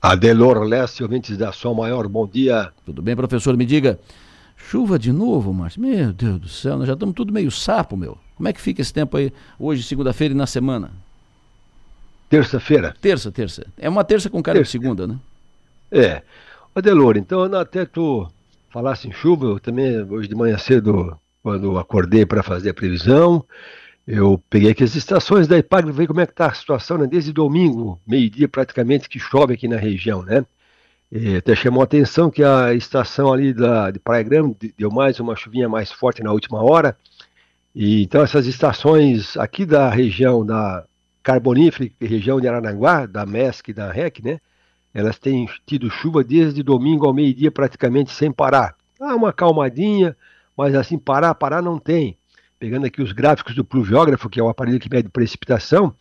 Adelor Leste, ouvintes da Sol Maior, bom dia. Tudo bem, professor? Me diga, chuva de novo, Márcio? Meu Deus do céu, nós já estamos tudo meio sapo, meu. Como é que fica esse tempo aí, hoje, segunda-feira e na semana? Terça-feira. Terça, terça. É uma terça com cara terça. de segunda, né? É. Adelor, então até tu falasse em chuva, eu também, hoje de manhã cedo, quando acordei para fazer a previsão, eu peguei aqui as estações da IPAG, ver como é que está a situação, né? Desde domingo, meio-dia praticamente, que chove aqui na região, né? E até chamou a atenção que a estação ali da, de Praia Grande deu mais uma chuvinha mais forte na última hora. E, então essas estações aqui da região da Carbonífera, região de Aranaguá, da MESC e da REC, né? Elas têm tido chuva desde domingo ao meio-dia praticamente sem parar. Ah, uma calmadinha, mas assim, parar, parar não tem pegando aqui os gráficos do pluviógrafo, que é o aparelho que mede precipitação,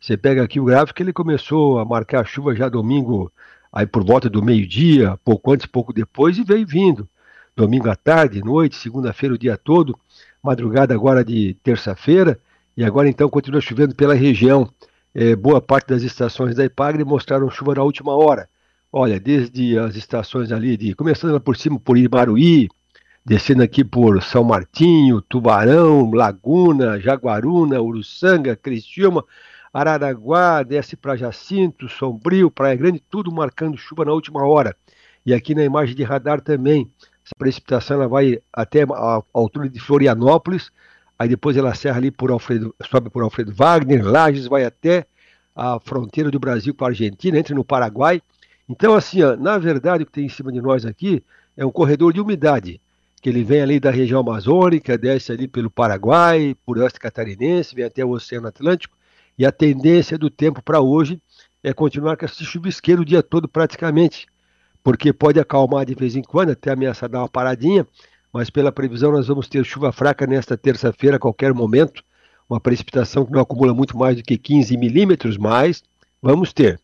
você pega aqui o gráfico, ele começou a marcar a chuva já domingo, aí por volta do meio-dia, pouco antes, pouco depois, e veio vindo. Domingo à tarde, noite, segunda-feira, o dia todo, madrugada agora de terça-feira, e agora então continua chovendo pela região. É, boa parte das estações da Ipagre mostraram chuva na última hora. Olha, desde as estações ali de. Começando por cima por Imaruí, descendo aqui por São Martinho, Tubarão, Laguna, Jaguaruna, Uruçanga, Criciúma, Araraguá, desce para Jacinto, Sombrio, Praia Grande, tudo marcando chuva na última hora. E aqui na imagem de radar também, essa precipitação ela vai até a altura de Florianópolis, aí depois ela serra ali por Alfredo, sobe por Alfredo Wagner, Lages, vai até a fronteira do Brasil com a Argentina, entra no Paraguai. Então, assim, ó, na verdade, o que tem em cima de nós aqui é um corredor de umidade que ele vem ali da região amazônica, desce ali pelo Paraguai, por oeste catarinense, vem até o Oceano Atlântico, e a tendência do tempo para hoje é continuar com esse chuvisqueiro o dia todo praticamente, porque pode acalmar de vez em quando, até ameaçar dar uma paradinha, mas pela previsão nós vamos ter chuva fraca nesta terça-feira a qualquer momento, uma precipitação que não acumula muito mais do que 15 milímetros, mas vamos ter.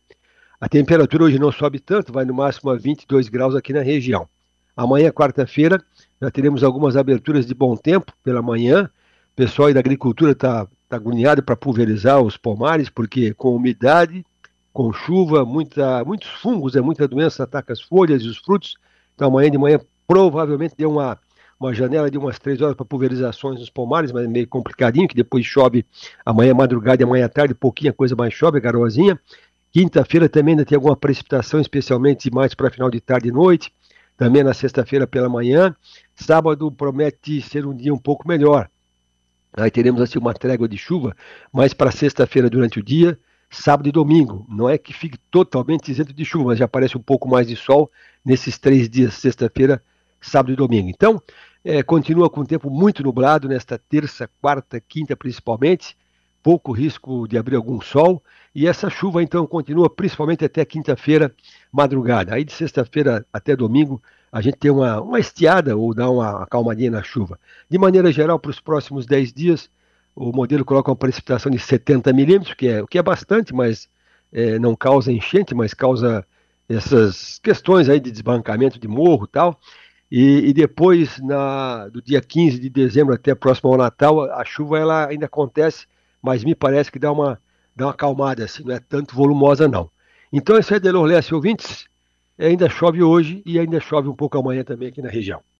A temperatura hoje não sobe tanto, vai no máximo a 22 graus aqui na região. Amanhã, quarta-feira, já teremos algumas aberturas de bom tempo pela manhã. O pessoal da agricultura está tá agoniado para pulverizar os pomares, porque com umidade, com chuva, muita, muitos fungos, é muita doença ataca as folhas e os frutos. Então amanhã de manhã provavelmente deu uma, uma janela de umas três horas para pulverizações nos pomares, mas é meio complicadinho, que depois chove amanhã madrugada e amanhã tarde, pouquinha coisa mais chove, garoazinha. Quinta-feira também ainda tem alguma precipitação, especialmente mais para final de tarde e noite também na sexta-feira pela manhã. Sábado promete ser um dia um pouco melhor. Aí teremos assim uma trégua de chuva, mas para sexta-feira durante o dia, sábado e domingo. Não é que fique totalmente isento de chuva, mas já aparece um pouco mais de sol nesses três dias, sexta-feira, sábado e domingo. Então, é, continua com o tempo muito nublado nesta terça, quarta, quinta principalmente pouco risco de abrir algum sol, e essa chuva então continua principalmente até quinta-feira, madrugada. Aí de sexta-feira até domingo, a gente tem uma, uma estiada ou dá uma acalmadinha na chuva. De maneira geral, para os próximos 10 dias, o modelo coloca uma precipitação de 70 milímetros, que é, o que é bastante, mas é, não causa enchente, mas causa essas questões aí de desbancamento de morro tal. E, e, depois, na, do dia 15 de dezembro até próximo ao Natal, a chuva ela ainda acontece mas me parece que dá uma, dá uma acalmada, assim, não é tanto volumosa não. Então esse é Delor Leste, ouvintes, ainda chove hoje e ainda chove um pouco amanhã também aqui na região.